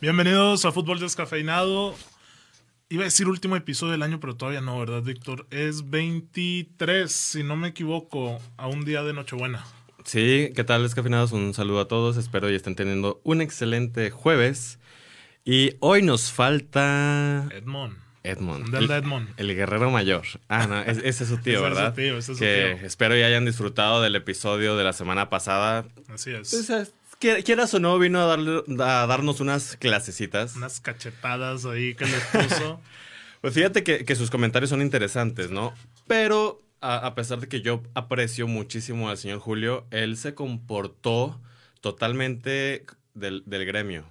Bienvenidos a Fútbol Descafeinado. Iba a decir último episodio del año, pero todavía no, ¿verdad, Víctor? Es 23, si no me equivoco, a un día de Nochebuena. Sí, ¿qué tal, descafeinados? Un saludo a todos. Espero y estén teniendo un excelente jueves. Y hoy nos falta. Edmond. Edmond. ¿Dónde el, Edmond? el guerrero mayor. Ah, no, es- ese es su tío, Ese es su ¿verdad? tío, ese es su que tío. espero y hayan disfrutado del episodio de la semana pasada. Así es. Quieras o no, vino a, darle, a darnos unas clasecitas. Unas cachetadas ahí que les puso. Pues fíjate que, que sus comentarios son interesantes, ¿no? Pero a, a pesar de que yo aprecio muchísimo al señor Julio, él se comportó totalmente del, del gremio.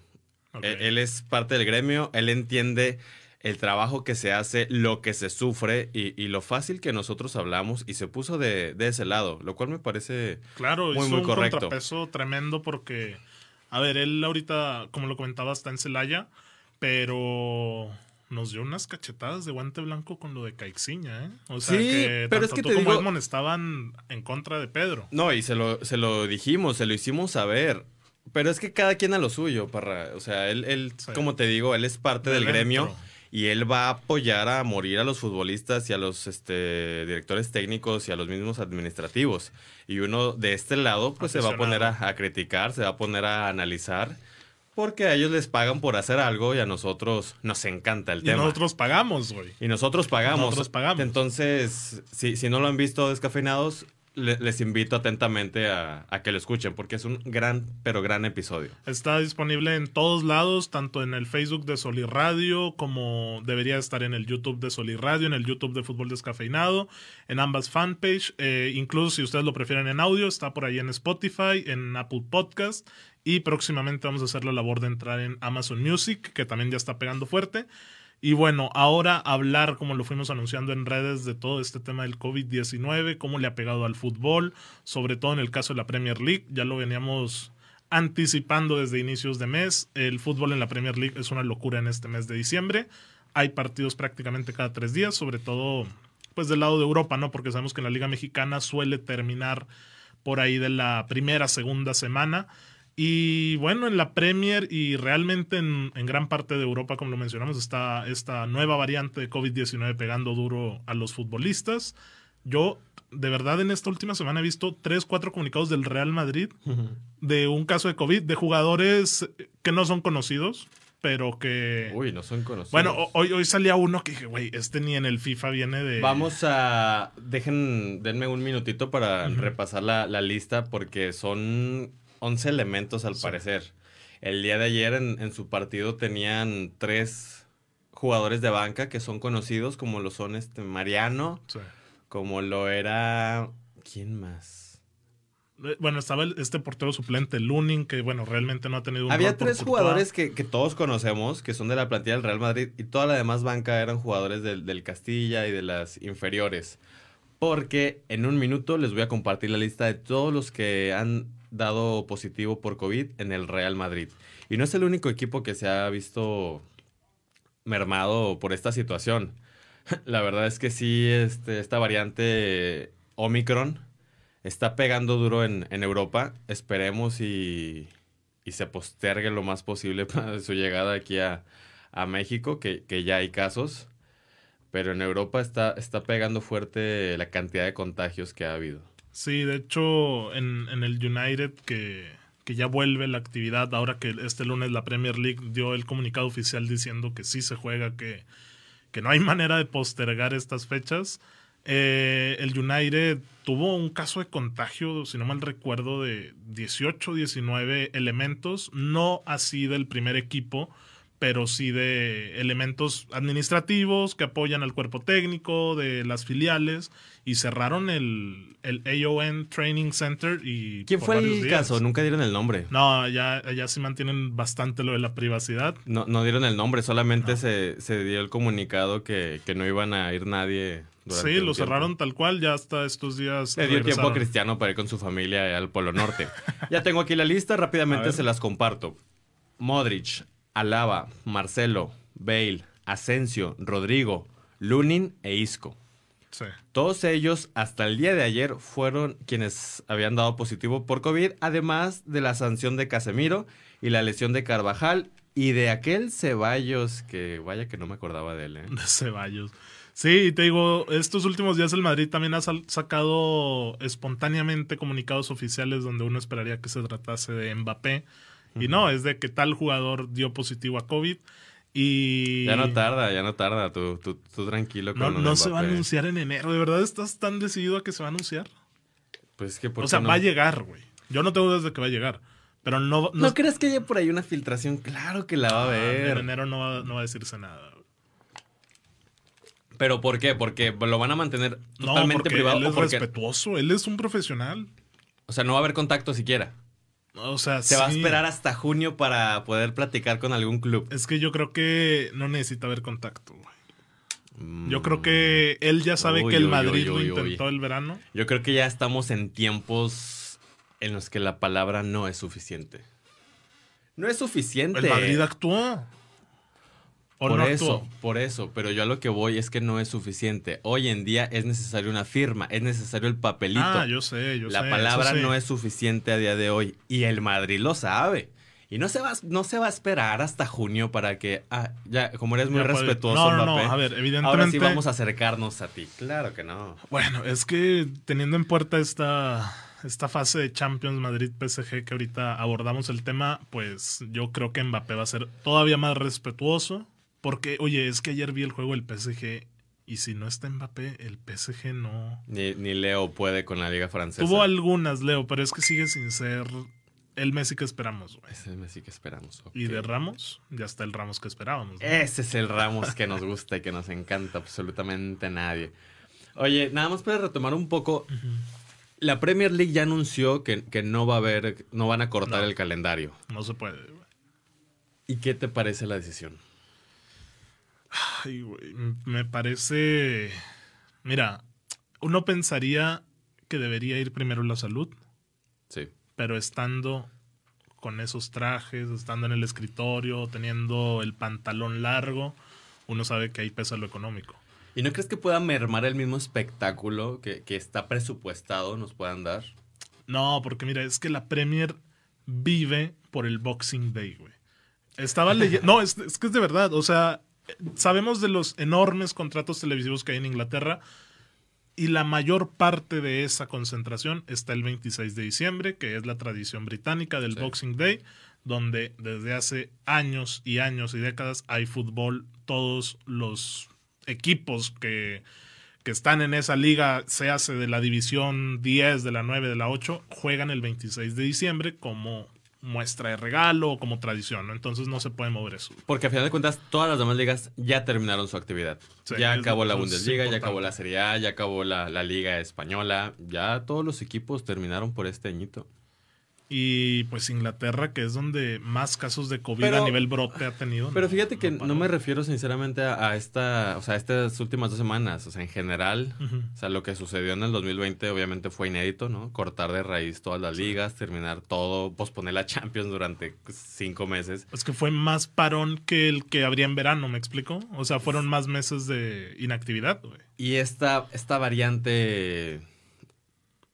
Él, él es parte del gremio, él entiende el trabajo que se hace, lo que se sufre y, y lo fácil que nosotros hablamos y se puso de, de ese lado, lo cual me parece Claro, muy, hizo muy un correcto. contrapeso tremendo porque, a ver, él ahorita, como lo comentaba, está en Celaya, pero nos dio unas cachetadas de guante blanco con lo de Caixinha, ¿eh? O sea, Sí, que pero es tanto que tú te como digo- Edmond estaban en contra de Pedro. No, y se lo, se lo dijimos, se lo hicimos saber. Pero es que cada quien a lo suyo, Parra. O sea, él, él Sí. como te digo, él es parte De del gremio. Y él va a apoyar a morir a los futbolistas y a los este, directores técnicos y a los mismos administrativos. Y uno de este lado, pues se va a poner a, a criticar, se va a poner a analizar, porque a ellos les pagan por hacer algo y a nosotros nos encanta el Y tema. nosotros pagamos, güey. Y nosotros pagamos. Nosotros pagamos. Entonces, si, si no lo han visto descafeinados, les invito atentamente a, que lo escuchen, porque es un gran, pero gran episodio. Está disponible en todos lados, tanto en el Facebook de Solirradio como debería estar en el YouTube de Solirradio, en el YouTube de Fútbol Descafeinado, en ambas fanpage. eh, incluso si ustedes lo prefieren en audio, está por ahí en Spotify, en Apple Podcast. Y próximamente vamos a hacer la labor de entrar en Amazon Music, que también ya está pegando fuerte. Y bueno, ahora hablar, como lo fuimos anunciando en redes, de todo este tema del COVID-19, cómo le ha pegado al fútbol, sobre todo en el caso de la Premier League. Ya lo veníamos anticipando desde inicios de mes. El fútbol en la Premier League es una locura en este mes de diciembre. Hay partidos prácticamente cada tres días, sobre todo pues del lado de Europa, ¿no? Porque sabemos que la Liga Mexicana suele terminar por ahí de la primera, segunda semana. Y bueno, en la Premier y realmente en, en gran parte de Europa, como lo mencionamos, está esta nueva variante de COVID-19 pegando duro a los futbolistas. Yo, de verdad, en esta última semana he visto tres, cuatro comunicados del Real Madrid de un caso de COVID, de jugadores que no son conocidos, pero que... Uy, no son conocidos. bueno, ho- hoy, hoy salía uno que dije, güey, este ni en el FIFA viene de... Vamos a. Dejen, denme un minutito para repasar la, la lista, porque son 11 elementos al Sí. parecer. El día de ayer en, en su partido tenían tres jugadores de banca que son conocidos, como lo son este Mariano, Sí. como lo era. ¿Quién más? Eh, Bueno, estaba este portero suplente, Lunin, que bueno, realmente no ha tenido un Había tres jugadores que, que todos conocemos, que son de la plantilla del Real Madrid, y toda la demás banca eran jugadores del, del Castilla y de las inferiores. Porque en un minuto les voy a compartir la lista de todos los que han dado positivo por COVID en el Real Madrid. Y no es el único equipo que se ha visto mermado por esta situación. La verdad es que sí, este, esta variante Omicron está pegando duro en, en Europa. Esperemos y, y se postergue lo más posible para su llegada aquí a, a México, que, que ya hay casos. Pero en Europa está, está pegando fuerte la cantidad de contagios que ha habido. Sí, de hecho, en, en el United, que, que ya vuelve la actividad, ahora que este lunes la Premier League dio el comunicado oficial diciendo que sí se juega, que, que no hay manera de postergar estas fechas. Eh, el United tuvo un caso de contagio, si no mal recuerdo, de 18, 19 elementos, no así del primer equipo, pero sí de elementos administrativos que apoyan al cuerpo técnico de las filiales y cerraron el, el AON Training Center y ¿Quién fue el días. caso? Nunca dieron el nombre. No, ya, ya sí mantienen bastante lo de la privacidad. No, no dieron el nombre, solamente se, se dio el comunicado que, que no iban a ir nadie. Sí, lo tiempo. cerraron tal cual, ya hasta estos días. Le dio tiempo a. Cristiano para ir con su familia al Polo Norte. ya tengo aquí la lista, rápidamente se las comparto. Modric, Alaba, Marcelo, Bale, Asensio, Rodrigo, Lunin e Isco. Sí. Todos ellos, hasta el día de ayer, fueron quienes habían dado positivo por COVID, además de la sanción de Casemiro y la lesión de Carvajal y de aquel Ceballos que vaya que no me acordaba de él. ¿eh? de Ceballos. Sí, te digo, estos últimos días el Madrid también ha sacado espontáneamente comunicados oficiales donde uno esperaría que se tratase de Mbappé. Y no, es de que tal jugador dio positivo a COVID. Y Ya no tarda, ya no tarda, tú, tú, tú tranquilo no, con de no se va a anunciar en enero. ¿De verdad estás tan decidido a que se va a anunciar? Pues es que ¿por O sea, no? va a llegar, güey. Yo no tengo dudas de que va a llegar. Pero no, no, ¿No crees que haya por ahí una filtración? Claro que la va a Ah, en enero no va, no va a decirse nada. güey. ¿Pero por qué? Porque lo van a mantener No, totalmente porque privado. él es porque- respetuoso. Él es un profesional. o sea, no va a haber contacto siquiera. O sea, Se va a esperar hasta junio para poder platicar con algún club. Es que yo creo que no necesita haber contacto, güey. Mm, Yo creo que él ya sabe Uy, que el uy, Madrid uy, lo intentó el verano. Yo creo que ya estamos en tiempos en los que la palabra no es suficiente. No es suficiente. El Madrid actuó. ¿O por no eso, actuó? por eso. Pero yo a lo que voy es que no es suficiente. Hoy en día es necesario una firma, es necesario el papelito. Ah, yo sé, yo la sé. palabra eso sí. no es suficiente a día de hoy. Y el Madrid lo sabe. Y no se va, no se va a esperar hasta junio para que, ah, ya, como eres muy Ya respetuoso, No, no, no, Mbappé, a ver, evidentemente. ahora sí vamos a acercarnos a ti. Claro que no. Bueno, es que teniendo en puerta esta, esta fase de Champions Madrid-PSG que ahorita abordamos el tema, pues yo creo que Mbappé va a ser todavía más respetuoso. Porque, oye, es que ayer vi el juego del PSG y si no está Mbappé, el PSG no... Ni, ni Leo puede con la liga francesa. Tuvo algunas, Leo, pero es que sigue sin ser el Messi que esperamos, güey. Ese Messi que esperamos. Y ok. de Ramos, ya está el Ramos que esperábamos. ¿no? Ese es el Ramos que nos gusta y que nos encanta absolutamente a nadie. Oye, nada más para retomar un poco. La Premier League ya anunció que, que no va a haber, no van a cortar No. el calendario. No se puede, güey. ¿Y qué te parece la decisión? Ay, güey, me parece... Mira, uno pensaría que debería ir primero la salud, Sí. pero estando con esos trajes, estando en el escritorio, teniendo el pantalón largo, uno sabe que ahí pesa lo económico. ¿Y no crees que pueda mermar el mismo espectáculo que, que está presupuestado nos puedan dar? No, porque mira, es que la Premier vive por el Boxing Day, güey. Estaba leyendo. No, es, es que es de verdad. O sea, sabemos de los enormes contratos televisivos que hay en Inglaterra. Y la mayor parte de esa concentración está el 26 de diciembre, que es la tradición británica del Sí. Boxing Day, donde desde hace años y años y décadas hay fútbol. Todos los equipos que, que están en esa liga, se hace de la división 10, de la 9, de la 8, juegan el 26 de diciembre como muestra de regalo o como tradición, ¿no? Entonces no se puede mover eso. Porque a final de cuentas, todas las demás ligas ya terminaron su actividad. Sí, ya acabó la Bundesliga, ya acabó la Serie A, ya acabó la, la Liga Española. Ya todos los equipos terminaron por este añito. Y pues Inglaterra, que es donde más casos de COVID Pero- a nivel brote ha tenido. Pero no- fíjate que no me refiero sinceramente a, a esta, o sea, a estas últimas dos semanas. O sea, en general, o sea, lo que sucedió en el 2020 obviamente fue inédito, ¿no? Cortar de raíz todas las ligas, terminar todo, posponer la Champions durante cinco meses. Es que fue más parón que el que habría en verano, ¿me explico? O sea, fueron más meses de inactividad, güey. Y esta, esta variante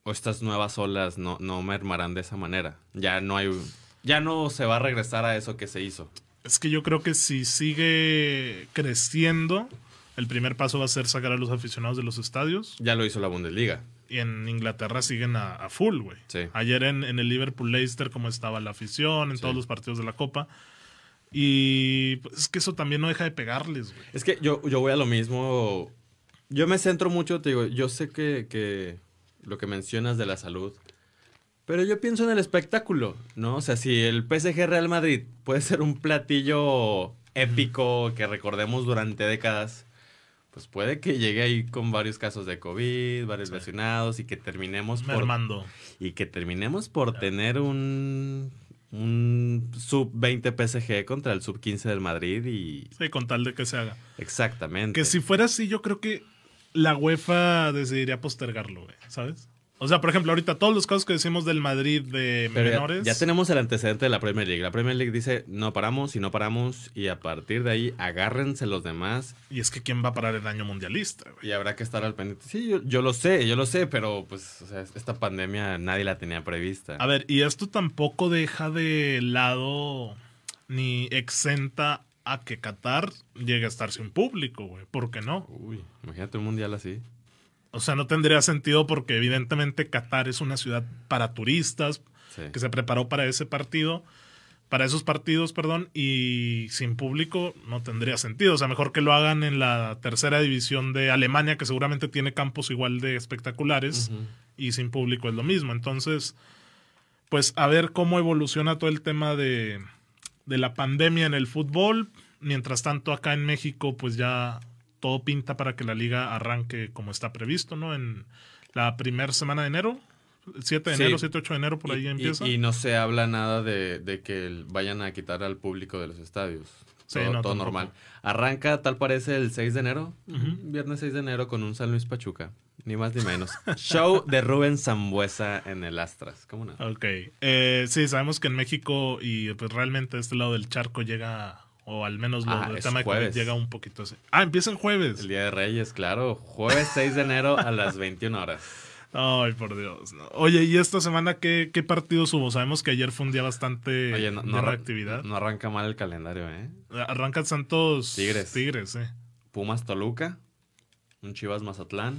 o estas nuevas olas no, no mermarán de esa manera. Ya no hay, ya no se va a regresar a eso que se hizo. Es que yo creo que si sigue creciendo, el primer paso va a ser sacar a los aficionados de los estadios. Ya lo hizo la Bundesliga. Y en Inglaterra siguen a, a full, güey. Sí. Ayer en, en el Liverpool Leicester, como estaba la afición, en Sí. todos los partidos de la Copa. Y pues, es que eso también no deja de pegarles, güey. Es que yo, yo voy a lo mismo. Yo me centro mucho, te digo, yo sé que, que lo que mencionas de la salud, pero yo pienso en el espectáculo, ¿no? O sea, si el PSG Real Madrid puede ser un platillo épico que recordemos durante décadas, pues puede que llegue ahí con varios casos de COVID, varios lesionados y que terminemos por Mermando. y que terminemos por tener un un sub 20 PSG contra el sub 15 del Madrid y Sí, con tal de que se haga. exactamente. Que si fuera así, yo creo que la UEFA decidiría postergarlo, güey, ¿sabes? O sea, por ejemplo, ahorita todos los casos que decimos del Madrid de Pero ya- menores. ya, tenemos el antecedente de la Premier League. La Premier League dice no paramos y no paramos y a partir de ahí agárrense los demás Y es que quién va a parar el año mundialista, güey. y habrá que estar al pendiente. Sí, yo, yo lo sé, yo lo sé, pero pues o sea, esta pandemia nadie la tenía prevista. A ver, y esto tampoco deja de lado ni exenta a que Qatar llegue a estar sin público, güey. ¿Por qué no? Uy, imagínate un mundial así. O sea, no tendría sentido porque evidentemente Qatar es una ciudad para turistas Sí. que se preparó para ese partido, para esos partidos, perdón, y sin público no tendría sentido. O sea, mejor que lo hagan en la tercera división de Alemania, que seguramente tiene campos igual de espectaculares, y sin público es lo mismo. Entonces, pues a ver cómo evoluciona todo el tema de, de la pandemia en el fútbol. Mientras tanto, acá en México, pues ya todo pinta para que la liga arranque como está previsto, ¿no? En la primera semana de enero, 7 de Sí. enero, 7, 8 de enero, por ahí Y- y- empieza. Y, no se habla nada de, de que vayan a quitar al público de los estadios. Sí, todo no, todo tampoco. normal. Arranca, tal parece, el 6 de enero. Viernes 6 de enero con un San Luis Pachuca. Ni más ni menos. Show de Rubén Zambuesa en el Astras. ¿Cómo no? Ok. Eh, sí, sabemos que en México y pues realmente este lado del charco llega, o al menos lo Ah, del tema jueves. llega un poquito así. Ah, empieza el jueves. El Día de Reyes, claro. Jueves 6 de enero a las 21 horas. Ay, por Dios. no. Oye, ¿y esta semana qué, qué partidos hubo? Sabemos que ayer fue un día bastante Oye, no, no de actividad. no arranca mal el calendario, ¿eh? Arranca Santos Tigres. Tigres, eh. Pumas Toluca, un Chivas Mazatlán.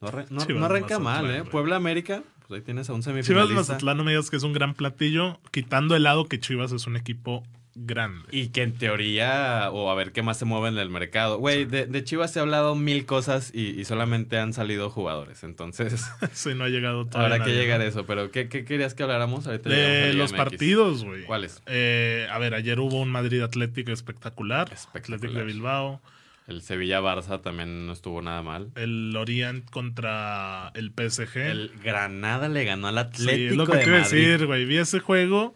No, arran- no- Chivas no arranca Mazatlán, mal, ¿eh? Puebla América, pues ahí tienes a un Chivas semifinalista. Mazatlán, no me digas que es un gran platillo, quitando el lado que Chivas es un equipo grande. Y que en teoría, o a ver qué más se mueve en el mercado. Güey, de, de Chivas se ha hablado mil cosas y, y solamente han salido jugadores. Entonces, sí, no ha llegado todavía. habrá que llegar a eso. Pero, ¿qué, qué querías que habláramos? Ahorita De los MX. partidos, güey. ¿Cuáles? Eh, a ver, ayer hubo un Madrid Atlético espectacular. Espectacular. Atlético de Bilbao. El Sevilla-Barça también no estuvo nada mal. El Orient contra el PSG. El Granada le ganó al sí, Atlético es lo que de Madrid. decir, güey. Vi ese juego.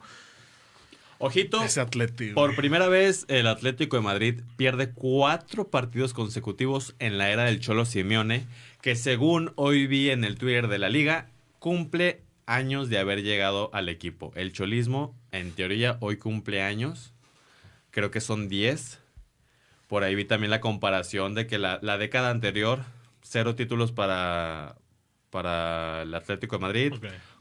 Ojito, Ese Atlético. Por primera vez, el Atlético de Madrid pierde cuatro partidos consecutivos en la era del Cholo Simeone, que según hoy vi en el Twitter de la liga, cumple años de haber llegado al equipo. El cholismo, en teoría, hoy cumple años. Creo que son 10. Por ahí vi también la comparación de que la, la década anterior, cero títulos para, para el Atlético de Madrid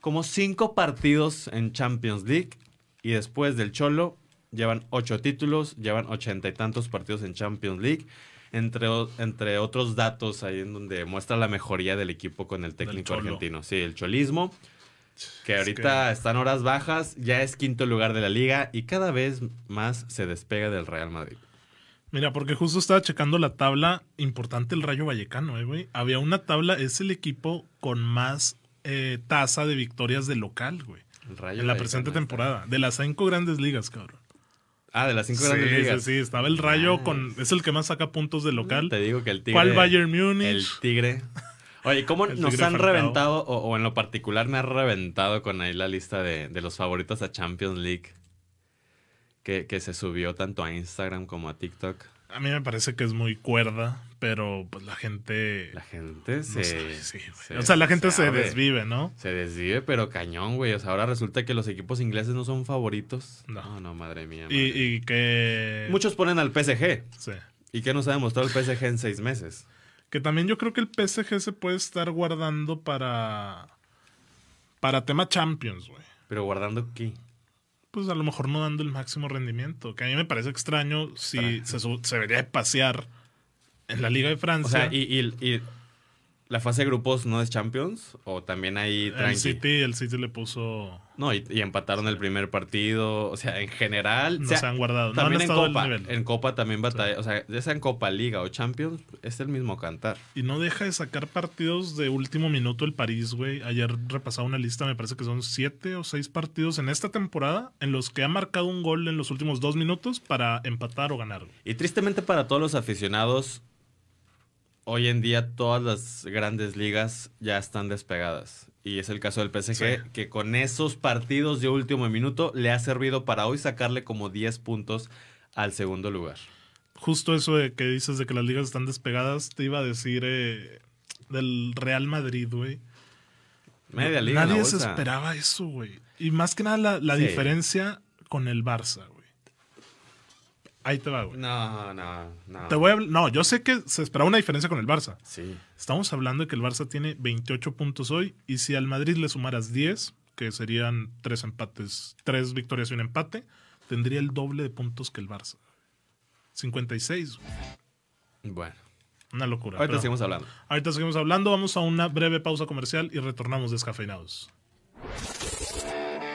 como cinco partidos en Champions League y después del Cholo llevan ocho títulos, llevan ochenta y tantos partidos en Champions League, entre, entre otros datos ahí en donde muestra la mejoría del equipo con el técnico argentino. Sí, el cholismo, que Es ahorita está en horas bajas, ya es quinto lugar de la liga y cada vez más se despega del Real Madrid. Mira, porque justo estaba checando la tabla. Importante el Rayo Vallecano, eh, güey. Había una tabla, es el equipo con más eh, tasa de victorias de local, güey. Rayo En la presente temporada. De las cinco grandes ligas, cabrón. Ah, de las cinco Sí, grandes sí, ligas. sí. Estaba el Rayo Nice. con. Es el que más saca puntos de local. Te digo que el tigre. ¿Cuál Bayern Múnich? El tigre. Oye, ¿cómo nos han reventado, o, o en lo particular me ha reventado con ahí la lista de, de los favoritos a Champions League? Que, que se subió tanto a Instagram como a TikTok. A mí me parece que es muy cuerda, pero pues la gente. La gente no se. sabe, sí, se o sea, la gente se desvive, ¿no? Se desvive, pero cañón, güey. O sea, ahora resulta que los equipos ingleses no son favoritos. No. No, no, madre mía. Y, madre y que. Muchos ponen al PSG. Sí. ¿Y qué nos ha demostrado el PSG en seis meses? Que también yo creo que el PSG se puede estar guardando para. Para tema Champions, güey. Pero guardando aquí. Pues a lo mejor no dando el máximo rendimiento. Que a mí me parece extraño si se, se debería de pasear en la Liga de O Francia. sea, y, y- y la fase de grupos no es Champions o también ahí El tranqui. City, el City le puso. No, y, y empataron el primer partido. O sea, en general. No o sea, se han guardado. No También han en Copa. En Copa también batalla. O sea, ya sea en Copa Liga o Champions, es el mismo cantar. Y no deja de sacar partidos de último minuto el París, güey. Ayer repasaba una lista, me parece que son siete o seis partidos en esta temporada en los que ha marcado un gol en los últimos dos minutos para empatar o ganar. Y tristemente para todos los aficionados, hoy en día todas las grandes ligas ya están despegadas. Y es el caso del PSG, Sí. que con esos partidos de último minuto le ha servido para hoy sacarle como 10 puntos al segundo lugar. Justo eso de que dices de que las ligas están despegadas, te iba a decir eh, del Real Madrid, güey. Media liga. Nadie se esperaba eso, güey. Y más que nada la, la Sí. diferencia con el Barça, güey. Ahí te va, güey. No, no, no. Te voy a no, yo sé que se esperaba una diferencia con el Barça. Sí. Estamos hablando de que el Barça tiene 28 puntos hoy y si al Madrid le sumaras 10, que serían tres empates, tres victorias y un empate, tendría el doble de puntos que el Barça. 56. güey. Bueno, Una locura. ahorita pero- seguimos hablando. ahorita seguimos hablando, vamos a una breve pausa comercial y retornamos descafeinados.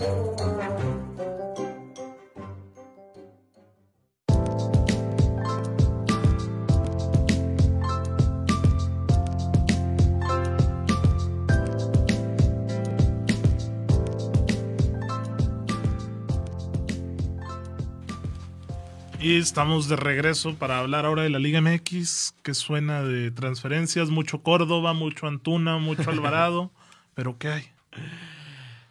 Y estamos de regreso para hablar ahora de la Liga MX, que suena de transferencias, mucho Córdoba, mucho Antuna, mucho Alvarado. Pero ¿qué hay?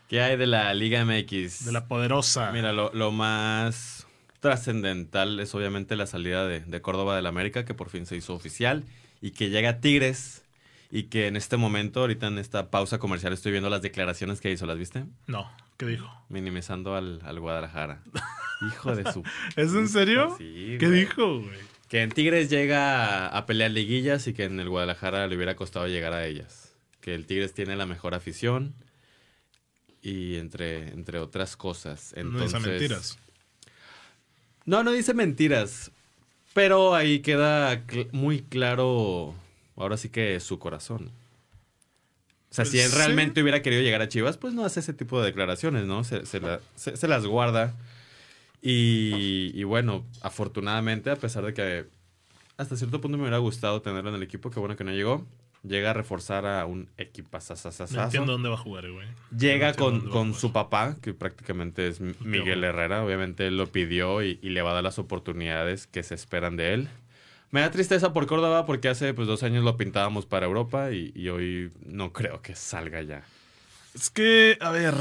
¿Qué hay de la Liga MX? De la poderosa. Mira, lo, lo más trascendental es obviamente la salida de, de Córdoba del América, que por fin se hizo oficial, y que llega a Tigres, y que en este momento, ahorita en esta pausa comercial, estoy viendo las declaraciones que hizo, ¿las viste? No, ¿qué dijo? Minimizando al, al Guadalajara. Hijo de su... ¿Es en serio? Sí, ¿Qué güey. dijo, güey? Que en Tigres llega a, a pelear liguillas y que en el Guadalajara le hubiera costado llegar a ellas. Que el Tigres tiene la mejor afición y entre, entre otras cosas. no Entonces, dice mentiras. No, no dice mentiras. Pero ahí queda cl- muy claro, ahora sí que su corazón. O sea, si Pues él sí. realmente hubiera querido llegar a Chivas, pues no hace ese tipo de declaraciones, ¿no? Se, se la- se- se las guarda. Y, y bueno, afortunadamente, a pesar de que hasta cierto punto me hubiera gustado tenerlo en el equipo, qué bueno que no llegó. Llega a reforzar a un equipo No entiendo dónde va a jugar, güey. Llega No con, con su papá, que prácticamente es Miguel Herrera. Obviamente él lo pidió y, y le va a dar las oportunidades que se esperan de él. Me da tristeza por Córdoba porque hace pues, dos años lo pintábamos para Europa y, y hoy no creo que salga ya. Es que, a ver,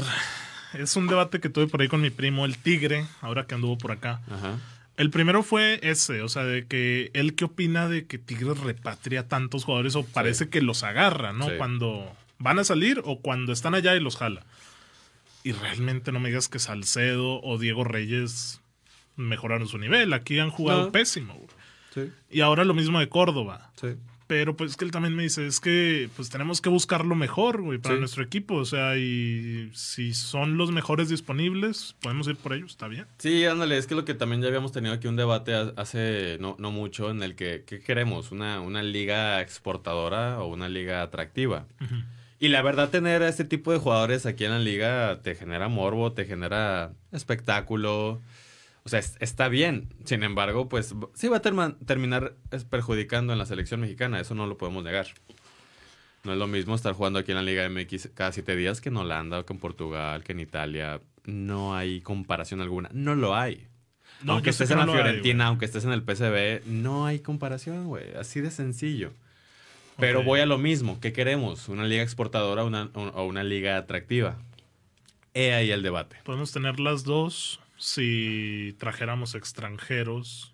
es un debate que tuve por ahí con mi primo, el Tigre, ahora que anduvo por acá. Ajá. El primero fue ese, o sea, de que él qué opina de que Tigres repatria tantos jugadores o parece que los agarra, ¿no? Sí. Cuando van a salir o cuando están allá y los jala. Y realmente no me digas que Salcedo o Diego Reyes mejoraron su nivel. Aquí han jugado No. pésimo. Sí, Y ahora lo mismo de Córdoba. Pero pues que él también me dice, es que pues tenemos que buscar lo mejor, güey, para Sí. nuestro equipo. O sea, y si son los mejores disponibles, podemos ir por ellos, está bien. Sí, ándale, es que lo que también ya habíamos tenido aquí un debate ha- hace no, no mucho en el que, ¿qué queremos? ¿Una, ¿Una liga exportadora o una liga atractiva? Y la verdad, tener a este tipo de jugadores aquí en la liga te genera morbo, te genera espectáculo. O sea, es- está bien. Sin embargo, pues sí va a terma- terminar es, perjudicando en la selección mexicana. Eso no lo podemos negar. No es lo mismo estar jugando aquí en la Liga MX cada siete días que en Holanda, que en Portugal, que en Italia. No hay comparación alguna. No lo hay. No, aunque estés en la Fiorentina, aunque estés en el PSV, no hay comparación, güey. Así de sencillo. Pero voy a lo mismo. ¿Qué queremos? ¿Una liga exportadora o una, o una liga atractiva? He ahí el debate. Podemos tener las dos si trajéramos extranjeros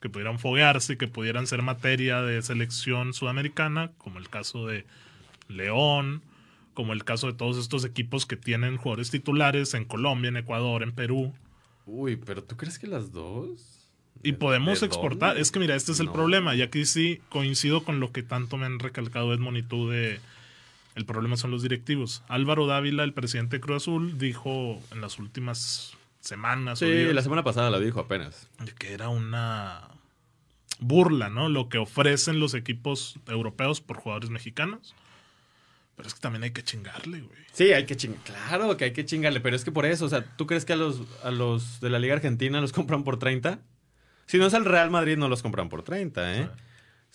que pudieran foguearse y que pudieran ser materia de selección sudamericana, como el caso de León, como el caso de todos estos equipos que tienen jugadores titulares en Colombia, en Ecuador, en Perú. Uy, pero ¿tú crees que las dos? Y ¿De- podemos de exportar. dónde? Es que mira, este es el No. problema. Y aquí sí coincido con lo que tanto me han recalcado Edmond y tú de... El problema son los directivos. Álvaro Dávila, el presidente de Cruz Azul, dijo en las últimas semanas o Sí, días la semana pasada lo dijo apenas. que era una burla, ¿no? Lo que ofrecen los equipos europeos por jugadores mexicanos. Pero es que también hay que chingarle, güey. Sí, hay que chingar. Claro que hay que chingarle, pero es que por eso, o sea, ¿tú crees que a los, a los de la Liga Argentina los compran por 30? Si no es el Real Madrid, no los compran por 30, ¿eh?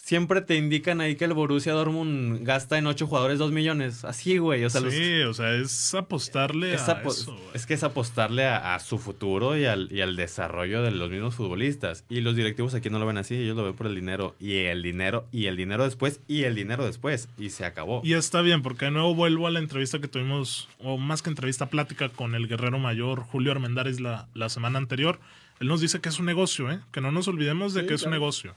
Siempre te indican ahí que el Borussia Dortmund gasta en 8 jugadores 2 millones. Así, güey. O sea, los- sí, o sea, es apostarle es, a apo- eso, güey. es que es apostarle a, a su futuro y al, y al desarrollo de los mismos futbolistas. Y los directivos aquí no lo ven así, ellos lo ven por el dinero. Y el dinero, y el dinero después, y el dinero después. Y se acabó. Y está bien, porque de nuevo vuelvo a la entrevista que tuvimos, o más que entrevista, plática con el guerrero mayor Julio Armendáriz la, la semana anterior. Él nos dice que es un negocio, ¿eh? Que no nos olvidemos de Sí, que es un negocio.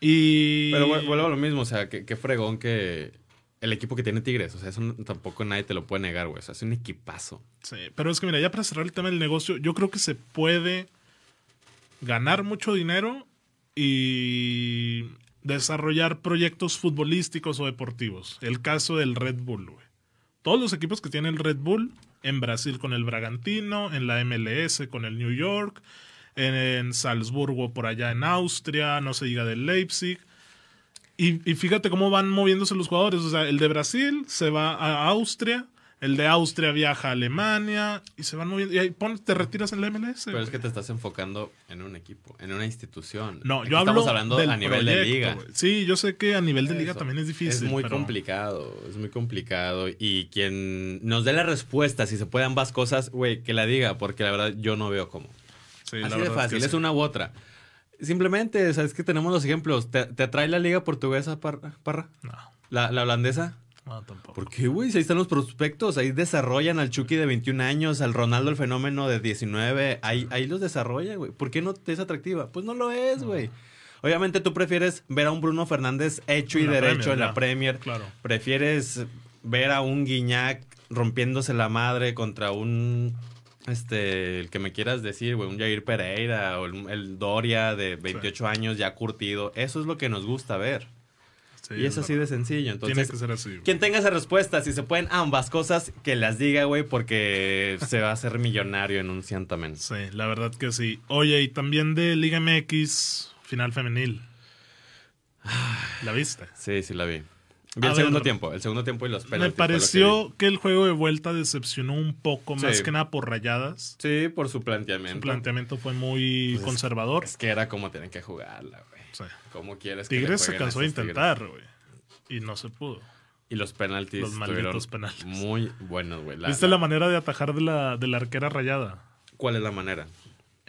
Y... Pero vu- vuelvo a lo mismo, o sea, qué, qué fregón que el equipo que tiene Tigres, o sea, eso tampoco nadie te lo puede negar, güey. O sea, es un equipazo. Sí, pero es que mira, ya para cerrar el tema del negocio, yo creo que se puede ganar mucho dinero y desarrollar proyectos futbolísticos o deportivos. El caso del Red Bull, güey. Todos los equipos que tiene el Red Bull, en Brasil con el Bragantino, en la MLS con el New York, en, en Salzburgo por allá en Austria, no se diga del Leipzig. Y, y fíjate cómo van moviéndose los jugadores. O sea, el de Brasil se va a Austria, el de Austria viaja a Alemania y se van moviendo. Y ahí pon- te retiras en la MLS. Pero es que te estás enfocando en un equipo, en una institución. No, Aquí yo hablo Estamos hablando del a nivel de liga. güey. Sí, yo sé que a nivel de liga también es difícil. Es muy pero- complicado, es muy complicado. Y quien nos dé la respuesta, si se puede ambas cosas, güey, que la diga, porque la verdad yo no veo cómo. Sí, la Así de es fácil, es una u otra. Simplemente, ¿sabes que tenemos los ejemplos? ¿Te, te atrae la liga portuguesa, Parra? Parra? No, ¿La, la holandesa? no, tampoco. ¿Por qué, güey? Si ahí están los prospectos, ahí desarrollan al Chucky de 21 años, al Ronaldo el fenómeno de 19, ahí, ahí los desarrollan, güey. ¿Por qué no te es atractiva? Pues no lo es, güey. Obviamente tú prefieres ver a un Bruno Fernández hecho y la derecho Premier, en la. Premier. Claro. Prefieres ver a un Guiñac rompiéndose la madre contra un este el que me quieras decir, güey, un Jair Pereira o el, el Doria de 28 años ya curtido. Eso es lo que nos gusta ver. Sí, y es así de sencillo. Entonces, Tiene que ser así. güey. quien tenga esa respuesta, si se pueden ambas cosas, que las diga, güey, porque se va a hacer millonario en un Ciantamen. Sí, la verdad que sí. Oye, y también de Liga MX, final femenil. ¿La viste? Sí, sí la vi. Vi el segundo tiempo, el segundo tiempo y los Me penaltis. que pareció que el juego de vuelta decepcionó un poco, más que nada por rayadas. Sí, por su Su planteamiento. planteamiento fue muy Pues es- conservador. Es que era como tienen que jugarla, güey. Sí. ¿Cómo quieres que le Tigres se cansó de Tigres? intentar, güey. Y no se pudo. Y los penaltis Los malditos penaltis. muy buenos, güey. La- ¿Viste la- la manera de atajar de la, de la arquera rayada? ¿Cuál es la manera?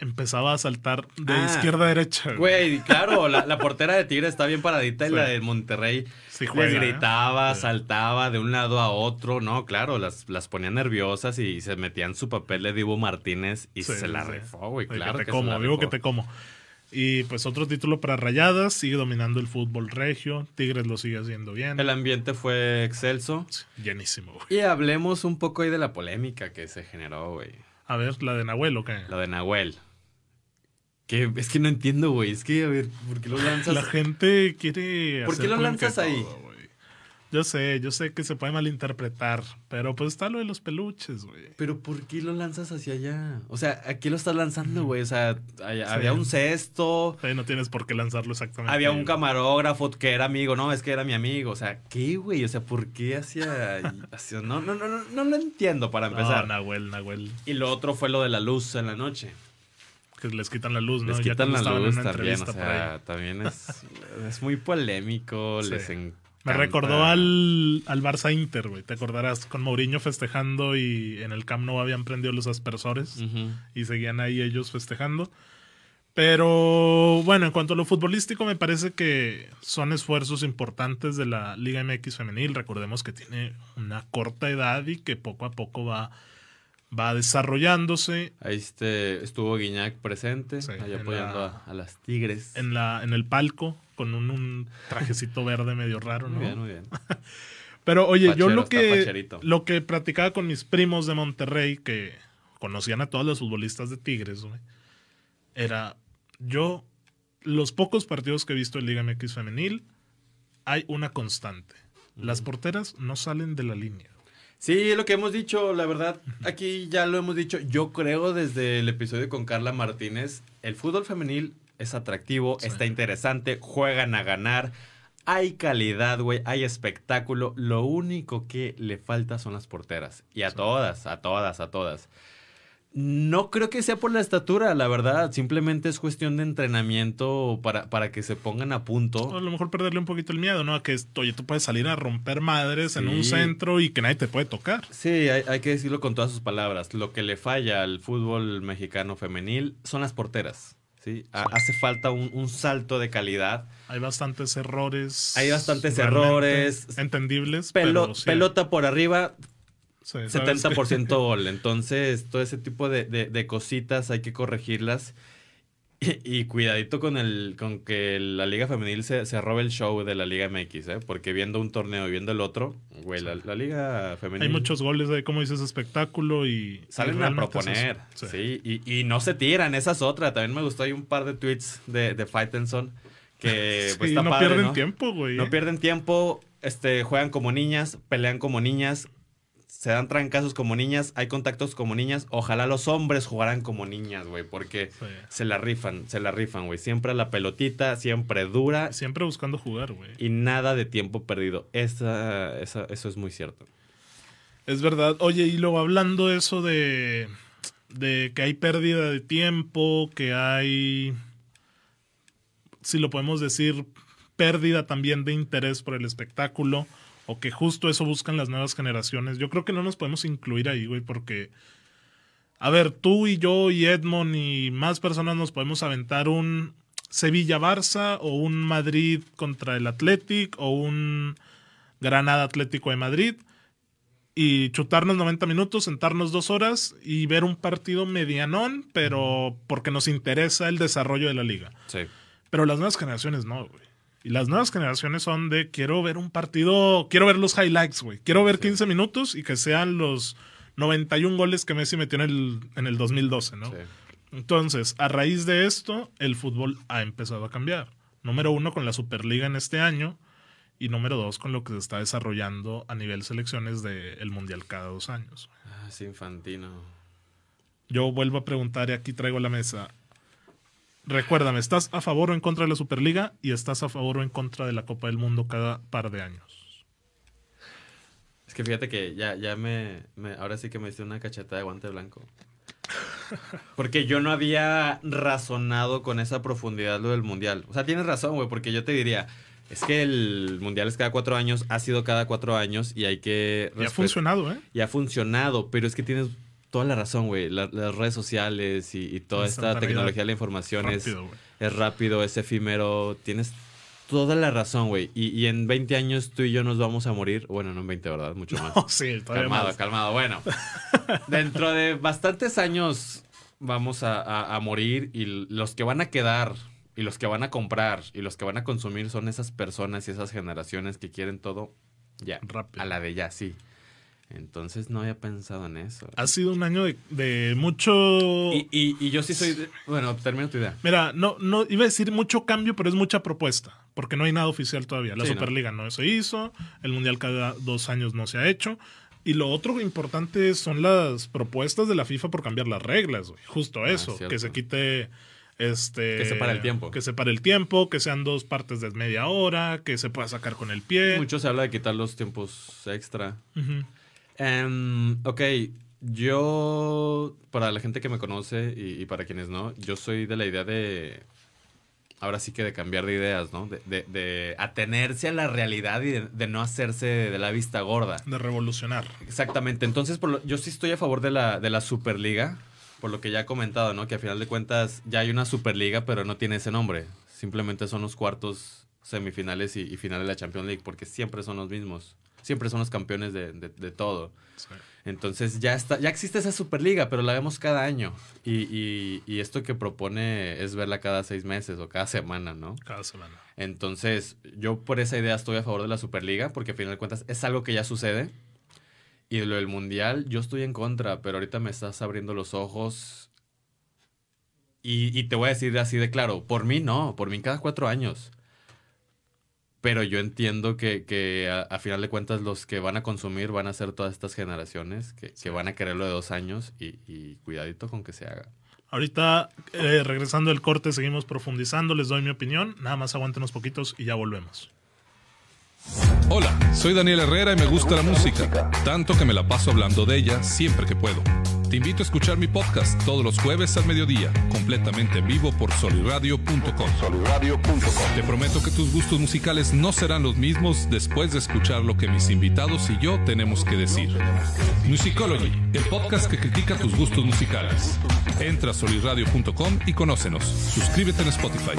Empezaba a saltar de Ah, izquierda a derecha. Güey, claro, la, la portera de Tigres está bien paradita y la de Monterrey Sí juega, ¿eh? gritaba, saltaba de un lado a otro. No, claro, las, las ponía nerviosas y se metían su papel de Divo Martínez y Sí, se la sí. rifó, güey. Claro que que te como, digo que te como. Y pues otro título para Rayadas, sigue dominando el fútbol regio, Tigres lo sigue haciendo bien. El ambiente fue excelso. Llenísimo, güey. Y hablemos un poco ahí de la polémica que se generó, güey. A ver, la de Nahuel o qué? La de Nahuel. Que es que no entiendo, güey. Es que, a ver, ¿por qué lo lanzas? La gente quiere. ¿Por qué lo lanzas ahí? todo, yo sé, yo sé que se puede malinterpretar, pero pues está lo de los peluches, güey. Pero ¿por qué lo lanzas hacia allá? O sea, ¿a qué lo estás lanzando, güey? O sea, había un cesto, Ahí no tienes por qué lanzarlo exactamente. había un camarógrafo que era amigo, no, es que era mi amigo. O sea, ¿qué, güey? O sea, ¿por qué hacia, hacia- no, no, no, no, no lo entiendo para empezar. No, Nahuel, Nahuel. Y lo otro fue lo de la luz en la noche. Que les quitan la luz, ¿no? Les Ya quitan cuando la luz también, o sea, también es, es muy polémico, Sí. les encanta. Me recordó al, al Barça Inter, güey. ¿Te acordarás? Con Mourinho festejando y en el Camp Nou habían prendido los aspersores y seguían ahí ellos festejando. Pero bueno, en cuanto a lo futbolístico, me parece que son esfuerzos importantes de la Liga MX femenil. Recordemos que tiene una corta edad y que poco a poco va, va desarrollándose. Ahí este, estuvo Guiñac presente, Sí, ahí en apoyando la- a, a las Tigres. En, la, en el palco con un, un trajecito verde medio raro, ¿no? Muy bien, muy bien. Pero oye, yo lo que, lo que platicaba con mis primos de Monterrey, que conocían a todos los futbolistas de Tigres, güey, era yo, los pocos partidos que he visto en Liga MX femenil, hay una constante. Las porteras no salen de la línea. Sí, lo que hemos dicho, la verdad, aquí ya lo hemos dicho. Yo creo desde el episodio con Carla Martínez, el fútbol femenil es atractivo, Sí. está interesante, juegan a ganar, hay calidad, güey, hay espectáculo. Lo único que le falta son las porteras. Y a todas, a todas, a todas. No creo que sea por la estatura, la verdad. Simplemente es cuestión de entrenamiento para, para que se pongan a O punto. a lo mejor perderle un poquito el miedo, ¿no? A que, oye, tú puedes salir a romper madres en un centro y que nadie te puede tocar. Sí, hay, hay que decirlo con todas sus palabras. Lo que le falla al fútbol mexicano femenil son las porteras. ¿sí? Ha- Hace falta un, un salto de calidad. Hay bastantes errores. Hay bastantes errores. Entendibles. Pelo- pero sí, pelota por arriba, sí, ¿sabes 70% gol. Entonces, todo ese tipo de, de- de cositas hay que corregirlas. Y, y cuidadito con el con que la Liga Femenil se, se robe el show de la Liga MX, ¿eh? Porque viendo un torneo y viendo el otro, güey, la, la Liga Femenil... Hay muchos goles de, como dices, espectáculo y. Salen a proponer, sí, y, y no se tiran, esa es otra. También me gustó, hay un par de tweets de, de Faitelson que Sí, pues está no padre, pierden ¿no? tiempo, güey. No pierden tiempo, este, juegan como niñas, pelean como niñas, se dan trancazos como niñas, hay contactos como niñas. Ojalá los hombres jugaran como niñas, güey, porque Sí. se la rifan, se la rifan, güey. Siempre a la pelotita, siempre dura Siempre buscando jugar, güey. y nada de tiempo perdido. Esa, esa- eso es muy cierto. Es verdad. Oye, y luego hablando eso de, de que hay pérdida de tiempo, que hay, si lo podemos decir, pérdida también de interés por el espectáculo, o que justo eso buscan las nuevas generaciones. Yo creo que no nos podemos incluir ahí, güey, porque, a ver, tú y yo y Edmond y más personas nos podemos aventar un Sevilla-Barça o un Madrid contra el Athletic o un Granada Atlético de Madrid y chutarnos 90 minutos, sentarnos dos horas y ver un partido medianón, pero porque nos interesa el desarrollo de la liga. Sí. Pero las nuevas generaciones no, güey. Y las nuevas generaciones son de quiero ver un partido, quiero ver los highlights, güey. Quiero ver 15 minutos y que sean los 91 goles que Messi metió en el, en el 2012, ¿no? sí. Entonces, a raíz de esto, el fútbol ha empezado a cambiar. Número uno, con la Superliga en este año. Y número dos, con lo que se está desarrollando a nivel selecciones del Mundial cada dos años. Ah, es infantino. Yo vuelvo a preguntar y aquí traigo la mesa. Recuérdame, ¿estás a favor o en contra de la Superliga? Y estás a favor o en contra de la Copa del Mundo cada par de años. Es que fíjate que ya, ya me, me- Ahora sí que me hice una cacheta de guante blanco. Porque yo no había razonado con esa profundidad lo del mundial. O sea, tienes razón, güey, porque yo te diría. Es que el mundial es cada cuatro años, ha sido cada cuatro años y hay que. Y ha funcionado, ¿eh? Y ha funcionado, pero es que tienes toda la razón, güey. La- las redes sociales y, y toda esta tecnología de la información es, Rápido, es rápido, es efímero. Tienes toda la razón, güey. Y, y en 20 años tú y yo nos vamos a morir. Bueno, no en 20, ¿verdad? Mucho más. Sí, todavía calmado, más. calmado. Bueno, dentro de bastantes años vamos a, a- a morir y los que van a quedar Y los que van a comprar y los que van a consumir son esas personas y esas generaciones que quieren todo ya. Rápido. A la de ya, sí. Entonces no había pensado en eso. Ha sido un año de, de mucho... Y, y- y yo sí soy... de- bueno, termino tu idea. Mira, no, no iba a decir mucho cambio, pero es mucha propuesta, porque no hay nada oficial todavía. La Sí, no. Superliga no. se hizo, el Mundial cada dos años no se ha hecho. Y lo otro importante son las propuestas de la FIFA por cambiar las reglas, güey. Justo eso, Ah, cierto. que se quite este Que se pare el tiempo. que se pare el tiempo, que sean dos partes de media hora, que se pueda sacar con el pie. Mucho se habla de quitar los tiempos extra. Ujú. Em, ok, yo, para la gente que me conoce y, y para quienes no, yo soy de la idea de, ahora sí que de cambiar de ideas, ¿no? De, de- de atenerse a la realidad y de, de no hacerse de la vista gorda. De revolucionar. Exactamente, entonces por lo- yo sí estoy a favor de la, de la Superliga, por lo que ya he comentado, ¿no? Que a final de cuentas ya hay una Superliga, pero no tiene ese nombre. Simplemente son los cuartos, semifinales y, y finales de la Champions League, porque siempre son los mismos. Siempre son los campeones de, de- de todo. Sí. Entonces ya está, ya existe esa Superliga, pero la vemos cada año. Y, y- y esto que propone es verla cada seis meses o cada semana, ¿no? Cada semana. Entonces, yo por esa idea estoy a favor de la Superliga, porque a final de cuentas es algo que ya sucede. Y de lo del Mundial, yo estoy en contra, pero ahorita me estás abriendo los ojos. Y, y te voy a decir así de claro, por mí no, por mí cada cuatro años. Pero yo entiendo que, que a, a final de cuentas los que van a consumir van a ser todas estas generaciones que, que van a quererlo de dos años y, y cuidadito con que se haga. Ahorita, eh, regresando del corte, seguimos profundizando, les doy mi opinión. Nada más aguanten unos poquitos y ya volvemos. Hola, soy Daniel Herrera y me gusta la música, tanto que me la paso hablando de ella siempre que puedo. Te invito a escuchar mi podcast todos los jueves al mediodía, completamente en vivo por soliradio.com. Te prometo que tus gustos musicales no serán los mismos después de escuchar lo que mis invitados y yo tenemos que decir. Musicology, el podcast que critica tus gustos musicales. Entra a soliradio.com y conócenos. Suscríbete en Spotify.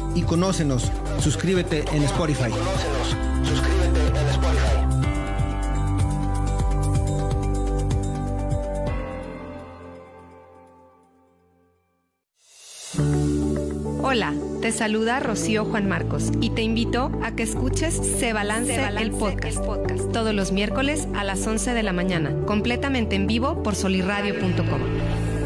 y conócenos. Suscríbete en Spotify. Hola, te saluda Rocío Juan Marcos y te invito a que escuches Se Balance, el, podcast, todos los miércoles a las 11 de la mañana, completamente en vivo por solirradio.com,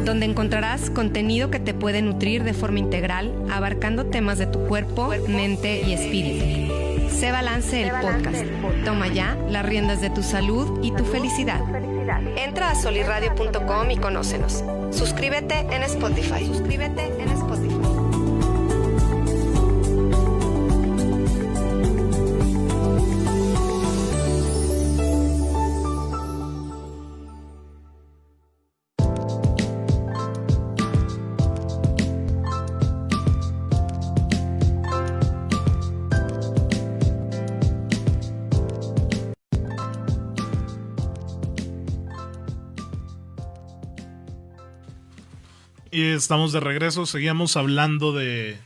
donde encontrarás contenido que te puede nutrir de forma integral, abarcando temas de tu cuerpo, mente y espíritu. Se Balance el podcast. Toma ya las riendas de tu salud y tu felicidad. Entra a solirradio.com y conócenos. Suscríbete en Spotify. Suscríbete en Spotify. Estamos de regreso, seguíamos hablando de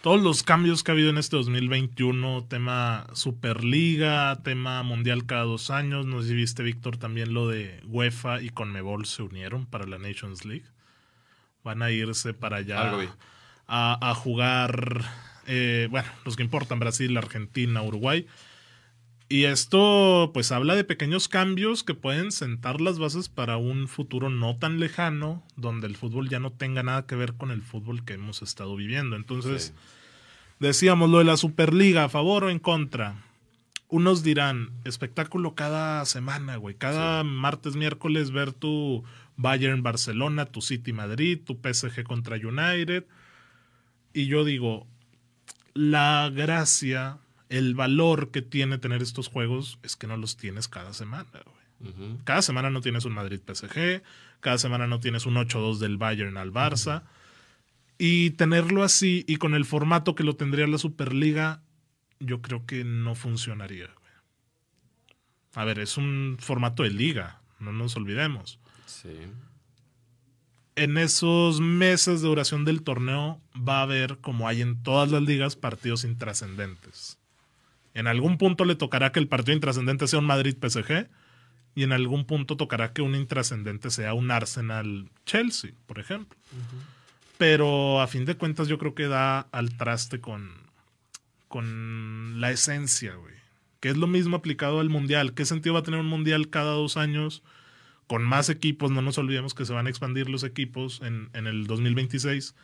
todos los cambios que ha habido en este 2021, tema Superliga, tema Mundial cada dos años, no sé si viste Víctor también lo de UEFA y Conmebol se unieron para la Nations League. Van a irse para allá a jugar, eh, bueno, los que importan, Brasil, Argentina, Uruguay. Y esto pues habla de pequeños cambios que pueden sentar las bases para un futuro no tan lejano, donde el fútbol ya no tenga nada que ver con el fútbol que hemos estado viviendo. Entonces, decíamos lo de la Superliga, a favor o en contra. Unos dirán, espectáculo cada semana, güey. Cada martes, miércoles ver tu Bayern Barcelona, tu City Madrid, tu PSG contra United. Y yo digo, la gracia el valor que tiene tener estos juegos es que no los tienes cada semana, güey. Cada semana no tienes un Madrid PSG, cada semana no tienes un 8-2 del Bayern al Barça. Y tenerlo así y con el formato que lo tendría la Superliga, yo creo que no funcionaría. güey. A ver, es un formato de liga, no nos olvidemos. Sí. En esos meses de duración del torneo va a haber, como hay en todas las ligas, partidos intrascendentes. En algún punto le tocará que el partido intrascendente sea un Madrid-PSG y en algún punto tocará que un intrascendente sea un Arsenal-Chelsea, por ejemplo. Pero a fin de cuentas yo creo que da al traste con, con la esencia, güey. Que es lo mismo aplicado al Mundial. ¿Qué sentido va a tener un Mundial cada dos años? Con más equipos, no nos olvidemos que se van a expandir los equipos en, en el 2026.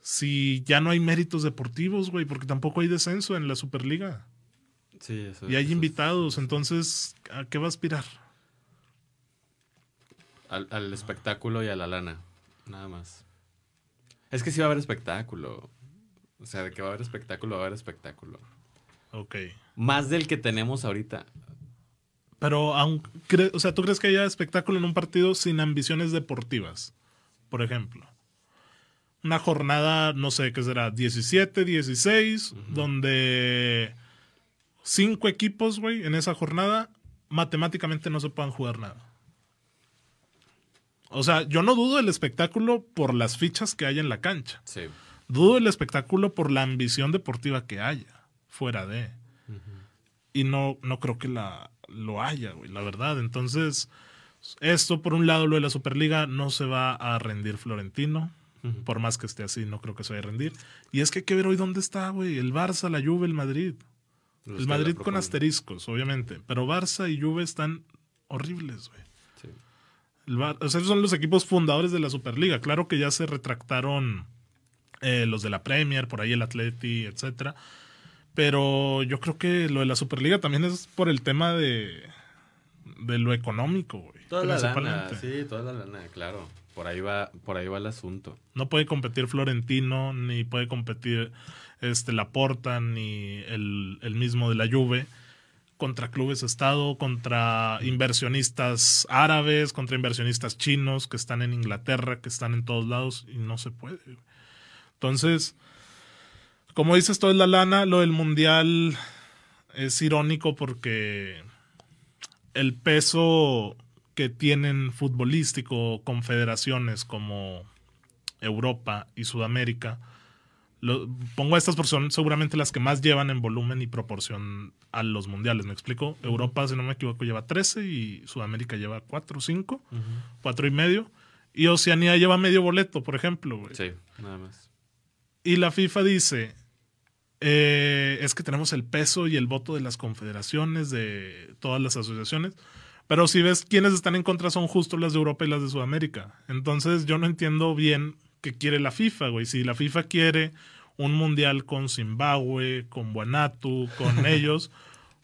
Si ya no hay méritos deportivos, güey, porque tampoco hay descenso en la Superliga. Sí, eso Y hay eso invitados, entonces, ¿a qué va a aspirar? Al, al espectáculo y a la lana. Nada más. Es que sí va a haber espectáculo. O sea, de que va a haber espectáculo, va a haber espectáculo. Ok. Más del que tenemos ahorita. Pero, aun cre- o sea, ¿tú crees que haya espectáculo en un partido sin ambiciones deportivas? Por ejemplo. Una jornada, no sé, ¿qué será? 17, 16, donde cinco equipos, güey, en esa jornada, matemáticamente no se puedan jugar nada. O sea, yo no dudo del espectáculo por las fichas que hay en la cancha. Sí. Dudo del espectáculo por la ambición deportiva que haya fuera de. Y no, no creo que la, lo haya, güey, la verdad. Entonces, esto por un lado, lo de la Superliga, no se va a rendir Florentino. Por más que esté así, no creo que se vaya a rendir. Y es que hay que ver hoy dónde está, güey. El Barça, la Juve, el Madrid. Los el Madrid con asteriscos, obviamente. Pero Barça y Juve están horribles, güey. Sí. El Bar- o sea, esos son los equipos fundadores de la Superliga. Claro que ya se retractaron eh, los de la Premier, por ahí el Atleti, etcétera. Pero yo creo que lo de la Superliga también es por el tema de, de lo económico, güey. Toda la lana, sí, toda la lana, claro. Por ahí va, por ahí va el asunto. No puede competir Florentino, ni puede competir este Laporta, ni el, el mismo de la Juve contra clubes Estado, contra inversionistas árabes, contra inversionistas chinos que están en Inglaterra, que están en todos lados, y no se puede. Entonces, como dices, todo es la lana, lo del mundial es irónico porque el peso que tienen futbolístico confederaciones como Europa y Sudamérica, lo- pongo a estas porque son seguramente las que más llevan en volumen y proporción a los mundiales, ¿me explico? Europa, si no me equivoco, lleva 13 y Sudamérica lleva 4 o 5, 4 y medio. Y Oceanía lleva medio boleto, por ejemplo. Sí, nada más. Y la FIFA dice, eh, es que tenemos el peso y el voto de las confederaciones, de todas las asociaciones, pero si ves quiénes están en contra son justo las de Europa y las de Sudamérica. Entonces yo no entiendo bien qué quiere la FIFA, güey. Si la FIFA quiere un mundial con Zimbabue, con Buenatu, con ellos,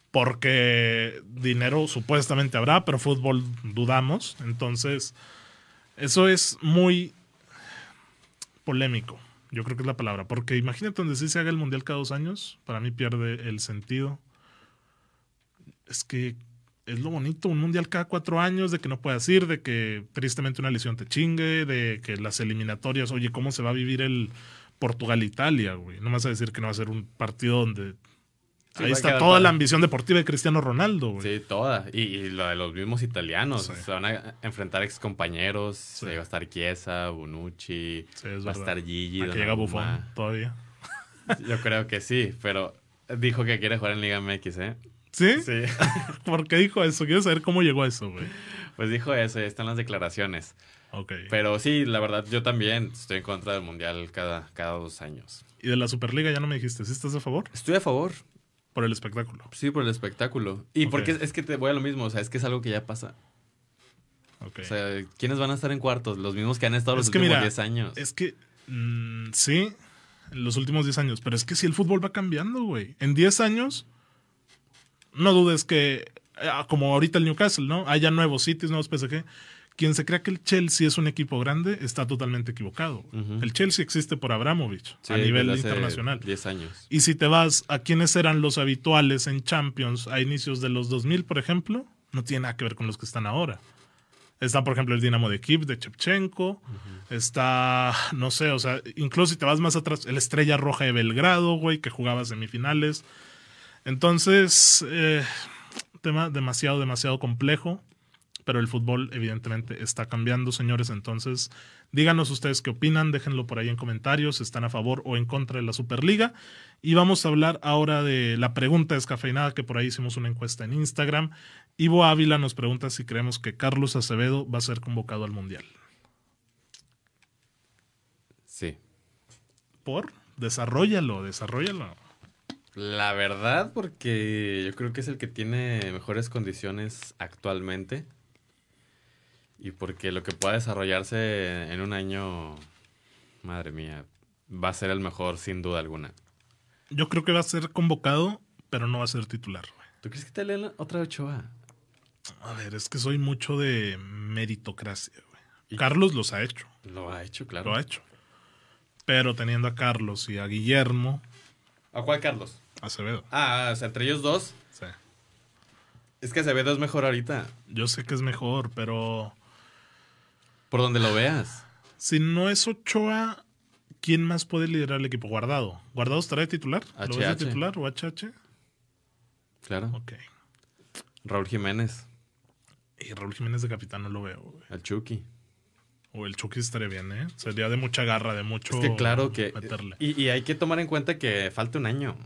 porque dinero supuestamente habrá, pero fútbol dudamos. Entonces, eso es muy polémico. Yo creo que es la palabra. Porque imagínate donde sí se haga el mundial cada dos años, para mí pierde el sentido. Es que es lo bonito, un mundial cada cuatro años, de que no puedas ir, de que tristemente una lesión te chingue, de que las eliminatorias, oye, ¿cómo se va a vivir el Portugal-Italia, güey? No me vas a decir que no va a ser un partido donde... Sí, Ahí está toda la ambición deportiva de Cristiano Ronaldo, güey. Sí, toda. Y, y lo de los mismos italianos. Sí. Se van a enfrentar excompañeros. eh, Va a estar Chiesa, Bonucci. Sí, va a estar Gigi. Aquí llega Buffon todavía. Yo creo que sí, pero dijo que quiere jugar en Liga MX, ¿eh? ¿Sí? Sí. ¿Por qué dijo eso? Quiero saber cómo llegó a eso, güey. Pues dijo eso, ya están las declaraciones. Ok. Pero sí, la verdad, yo también estoy en contra del Mundial cada, cada dos años. Y de la Superliga ya no me dijiste, ¿sí estás a favor? Estoy a favor. Por el espectáculo. Sí, por el espectáculo. Y Ok. porque es, es que te voy a lo mismo, o sea, es que es algo que ya pasa. Ok. O sea, ¿quiénes van a estar en cuartos? Los mismos que han estado los es últimos mira, 10 años. es que mm, sí, en los últimos 10 años, pero es que si el fútbol va cambiando, güey. En 10 años, no dudes que, ah, como ahorita el Newcastle, ¿no? Haya nuevos sitios, nuevos PSG. quien se crea que el Chelsea es un equipo grande está totalmente equivocado. El Chelsea existe por Abramovich Sí, a nivel internacional. 10 años. Y si te vas a quienes eran los habituales en Champions a inicios de los 2000, por ejemplo, no tiene nada que ver con los que están ahora. Está, por ejemplo, el Dinamo de Kiev de Chepchenko. Está, no sé, o sea, incluso si te vas más atrás, el Estrella Roja de Belgrado, güey, que jugaba semifinales. Entonces, eh, tema demasiado, demasiado complejo. Pero el fútbol, evidentemente, está cambiando, señores. Entonces, díganos ustedes qué opinan. Déjenlo por ahí en comentarios. si ¿Están a favor o en contra de la Superliga? Y vamos a hablar ahora de la pregunta descafeinada, que por ahí hicimos una encuesta en Instagram. Ivo Ávila nos pregunta si creemos que Carlos Acevedo va a ser convocado al Mundial. Sí. ¿Por? Desarrollalo, desarrollalo. La verdad, porque yo creo que es el que tiene mejores condiciones actualmente. Y porque lo que pueda desarrollarse en un año, madre mía, va a ser el mejor sin duda alguna. Yo creo que va a ser convocado, pero no va a ser titular. ¿Tú crees que te leen otra Ochoa? A ver, es que soy mucho de meritocracia. güey. Carlos los ha hecho, Lo ha hecho, claro. lo ha hecho. Pero teniendo a Carlos y a Guillermo ¿A cuál Carlos? Acevedo. Ah, o sea, entre ellos dos. sí. Es que Acevedo es mejor ahorita. Yo sé que es mejor, pero Por donde lo veas. si no es Ochoa, ¿quién más puede liderar el equipo? Guardado. ¿Guardado estará de titular? ¿Lo ves de titular o HH? Claro. Ok. Raúl Jiménez, Y Raúl Jiménez de capitán no lo veo. güey. el Chucky. O el Chucky estaría bien, ¿eh? Sería de mucha garra, de mucho. Es que claro que... Meterle. Y, y hay que tomar en cuenta que falta un año.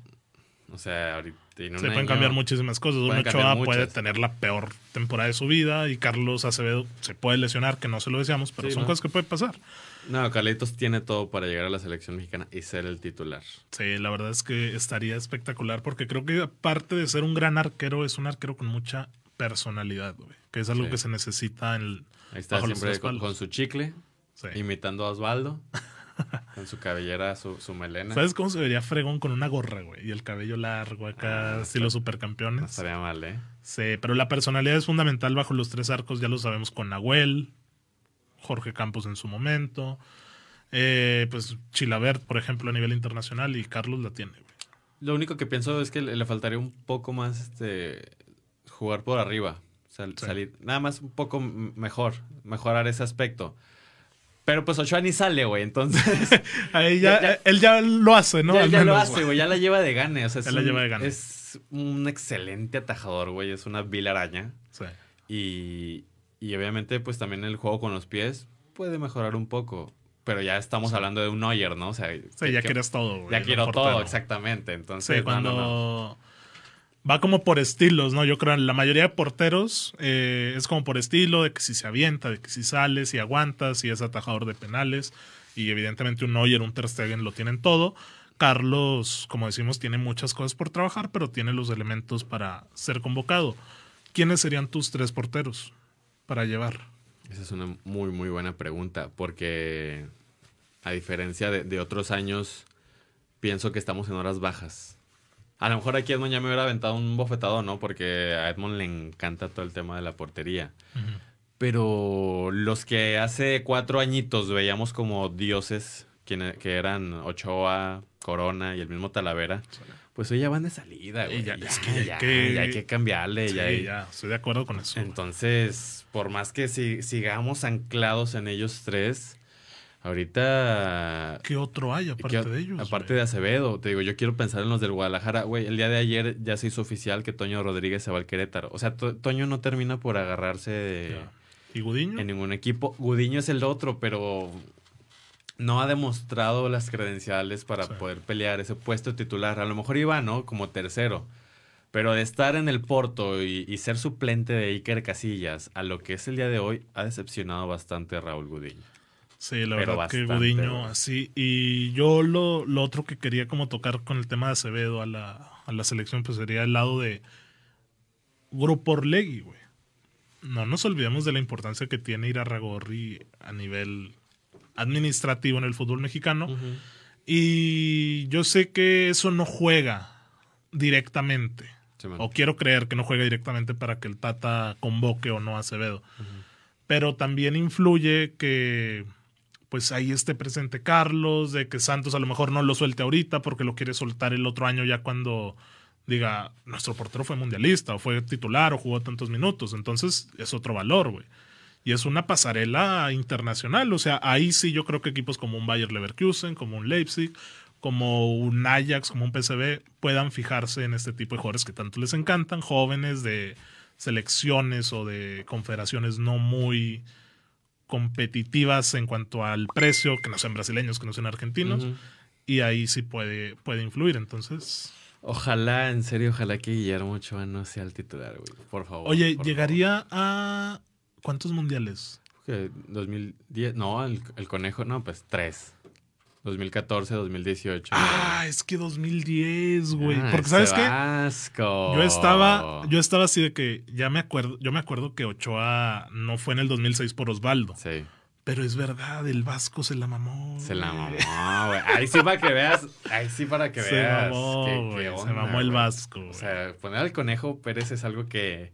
O sea, ahorita... Se pueden año- cambiar muchísimas cosas. Un Ochoa puede tener la peor temporada de su vida y Carlos Acevedo se puede lesionar, que no se lo deseamos, pero Sí, son ¿no? cosas que pueden pasar. No, Carlitos tiene todo para llegar a la selección mexicana y ser el titular. Sí, la verdad es que estaría espectacular porque creo que aparte de ser un gran arquero, es un arquero con mucha personalidad, güey, que es algo Sí. que se necesita en el, Ahí está siempre con, su chicle, Sí. imitando a Osvaldo, con su cabellera, su, su melena. ¿Sabes cómo se vería fregón con una gorra, güey? Y el cabello largo acá, Ah, estilo No supercampeones. estaría mal, ¿eh? Sí, pero la personalidad es fundamental bajo los tres arcos, ya lo sabemos con Nahuel, Jorge Campos en su momento, eh, pues Chilabert, por ejemplo, a nivel internacional, y Carlos la tiene. güey. Lo único que pienso es que le, le faltaría un poco más este jugar por arriba. Sal- Sí. salir, nada más un poco mejor, mejorar ese aspecto. Pero pues Ochoa ni sale, güey. Entonces, Ahí ya, Ya- ya- él ya lo hace, ¿no? ya, Al ya lo hace, güey. Ya la lleva de gane. O sea, es, Ya la un, lleva de gane. es un excelente atajador, güey. Es una vil araña. Sí. Y, y obviamente, pues también el juego con los pies puede mejorar un poco. Pero ya estamos hablando de un Neuer, ¿no? O sea, Sí, ya que- quieres todo, güey. Ya quiero portero. todo, exactamente. Entonces, Sí, no, cuando no, no. Va como por estilos, ¿no? Yo creo que la mayoría de porteros eh, es como por estilo, de que si se avienta, de que si sale, si aguanta, si es atajador de penales. Y evidentemente un Neuer, un Ter Stegen lo tienen todo. Carlos, como decimos, tiene muchas cosas por trabajar, pero tiene los elementos para ser convocado. ¿Quiénes serían tus tres porteros para llevar? Esa es una muy, muy buena pregunta, porque a diferencia de, de otros años, pienso que estamos en horas bajas. A lo mejor aquí Edmond ya me hubiera aventado un bofetado, ¿no? Porque a Edmond le encanta todo el tema de la portería. Pero los que hace cuatro añitos veíamos como dioses, quien- que eran Ochoa, Corona y el mismo Talavera, pues hoy ya van de salida, güey. ya- Ya, es que ya ya- que- ya hay que cambiarle. Sí, ya hay- ya, estoy de acuerdo con eso. entonces, por más que si- sigamos anclados en ellos tres, ahorita... ¿Qué otro hay aparte ¿qué- de ellos? Aparte güey? de Acevedo, te digo, yo quiero pensar en los del Guadalajara. Güey, el día de ayer ya se hizo oficial que Toño Rodríguez se va al Querétaro. O sea, To- Toño no termina por agarrarse de- Ya. ¿Y Gudiño? en ningún equipo. Gudiño es el otro, pero no ha demostrado las credenciales para Sí. poder pelear ese puesto titular. A lo mejor iba, ¿no? Como tercero. Pero de estar en el Porto y, y ser suplente de Iker Casillas a lo que es el día de hoy, ha decepcionado bastante a Raúl Gudiño. Sí, la Pero verdad que Gudiño así. Y yo lo, lo otro que quería como tocar con el tema de Acevedo a la, a la selección, pues sería el lado de Grupo Orlegui, güey. No nos olvidemos de la importancia que tiene Irarragorri a nivel administrativo en el fútbol mexicano. Y yo sé que eso no juega directamente. Sí. O quiero creer que no juega directamente para que el Tata convoque o no a Acevedo. pero también influye que pues ahí esté presente Carlos, de que Santos a lo mejor no lo suelte ahorita porque lo quiere soltar el otro año ya cuando diga, nuestro portero fue mundialista o fue titular o jugó tantos minutos. Entonces es otro valor, güey. Y es una pasarela internacional. O sea, ahí sí yo creo que equipos como un Bayer Leverkusen, como un Leipzig, como un Ajax, como un PSV, puedan fijarse en este tipo de jugadores que tanto les encantan, jóvenes de selecciones o de confederaciones no muy competitivas en cuanto al precio, que no sean brasileños, que no sean argentinos, y ahí sí puede, puede influir. Entonces, Ojalá, en serio, ojalá que Guillermo Ochoa no sea el titular, güey. Por favor. Oye, por llegaría a. ¿Cuántos mundiales? favor. ¿Qué? 2010. No, el, el conejo, no, pues tres. 2014, 2018. Ah, es que 2010, güey. Ah, Porque, ¿sabes qué? Yo estaba, yo estaba así de que ya me acuerdo, yo me acuerdo que Ochoa no fue en el 2006 por Osvaldo. Sí. Pero es verdad, el Vasco se la mamó. Se la mamó, güey. Ahí sí para que veas. Ahí sí para que Se veas. mamó, qué- güey, qué se onda, mamó el. Vasco, güey. O sea, poner al conejo Pérez es algo que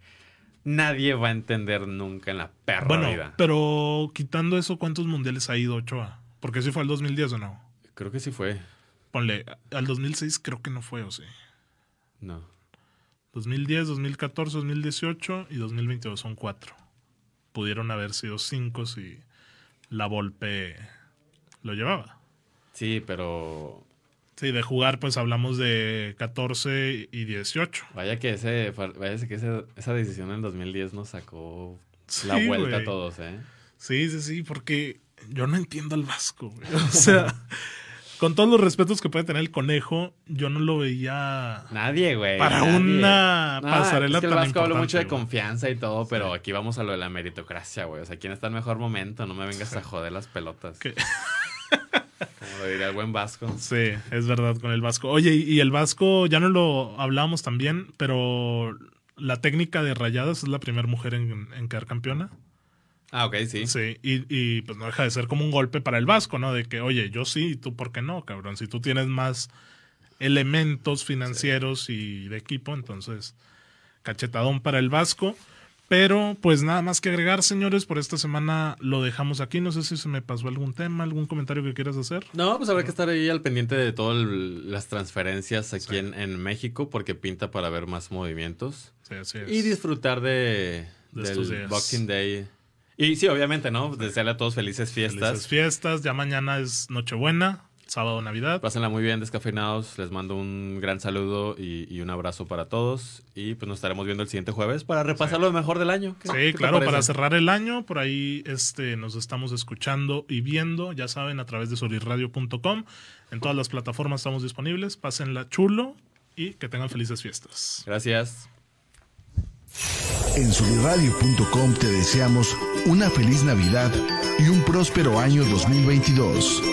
nadie va a entender nunca en la perra Bueno, vida. pero quitando eso, ¿cuántos mundiales ha ido Ochoa? Porque si fue al 2010 o no. Creo que sí fue. Ponle, al 2006 creo que no fue, o sí. No. 2010, 2014, 2018 y 2022 son cuatro. Pudieron haber sido cinco si la Volpe lo llevaba. Sí, pero Sí, de jugar pues hablamos de 14 y 18. vaya que ese, vaya que ese- esa decisión en 2010 nos sacó la Sí, vuelta a todos, ¿eh? Sí, sí, sí, porque yo no entiendo al Vasco, güey. O sea, con todos los respetos que puede tener el conejo, yo no lo veía Nadie, güey. Para nadie. una pasarela es que el tan Vasco habló mucho de güey. confianza y todo, pero aquí vamos a lo de la meritocracia, güey. O sea, ¿quién está en mejor momento? No me vengas a joder las pelotas. Como lo diría el buen Vasco. Sí, es verdad con el Vasco. Oye, y y el Vasco, ya no lo hablábamos también, pero la técnica de rayadas es la primera mujer en, en quedar campeona. Ah, ok, sí. Sí, y, y, pues no deja de ser como un golpe para el Vasco, ¿no? De que, oye, yo sí, ¿y tú por qué no, cabrón? Si tú tienes más elementos financieros y de equipo, entonces cachetadón para el Vasco. Pero pues nada más que agregar, señores, por esta semana lo dejamos aquí. No sé si se me pasó algún tema, algún comentario que quieras hacer. No, pues habrá que estar ahí al pendiente de todas las transferencias aquí en, en México porque pinta para ver más movimientos. Sí, así es. Y disfrutar de, De estos del días. Boxing Day. Y sí, obviamente, ¿no? Desearle a todos felices fiestas. Felices fiestas. Ya mañana es Nochebuena, sábado Navidad. Pásenla muy bien, descafeinados. Les mando un gran saludo y, y un abrazo para todos. Y pues nos estaremos viendo el siguiente jueves para repasar lo mejor del año. ¿Qué- qué Sí, claro, para cerrar el año, por ahí este, nos estamos escuchando y viendo, ya saben, a través de solirradio.com. En todas las plataformas estamos disponibles. Pásenla chulo y que tengan felices fiestas. Gracias. En soliradio.com te deseamos una feliz Navidad y un próspero año 2022.